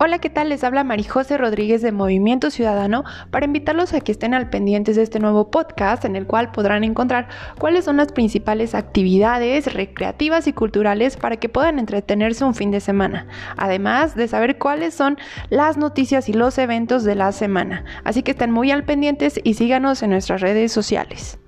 Hola, ¿qué tal? Les habla Marijose Rodríguez de Movimiento Ciudadano para invitarlos a que estén al pendientes de este nuevo podcast en el cual podrán encontrar cuáles son las principales actividades recreativas y culturales para que puedan entretenerse un fin de semana, además de saber cuáles son las noticias y los eventos de la semana. Así que estén muy al pendientes y síganos en nuestras redes sociales.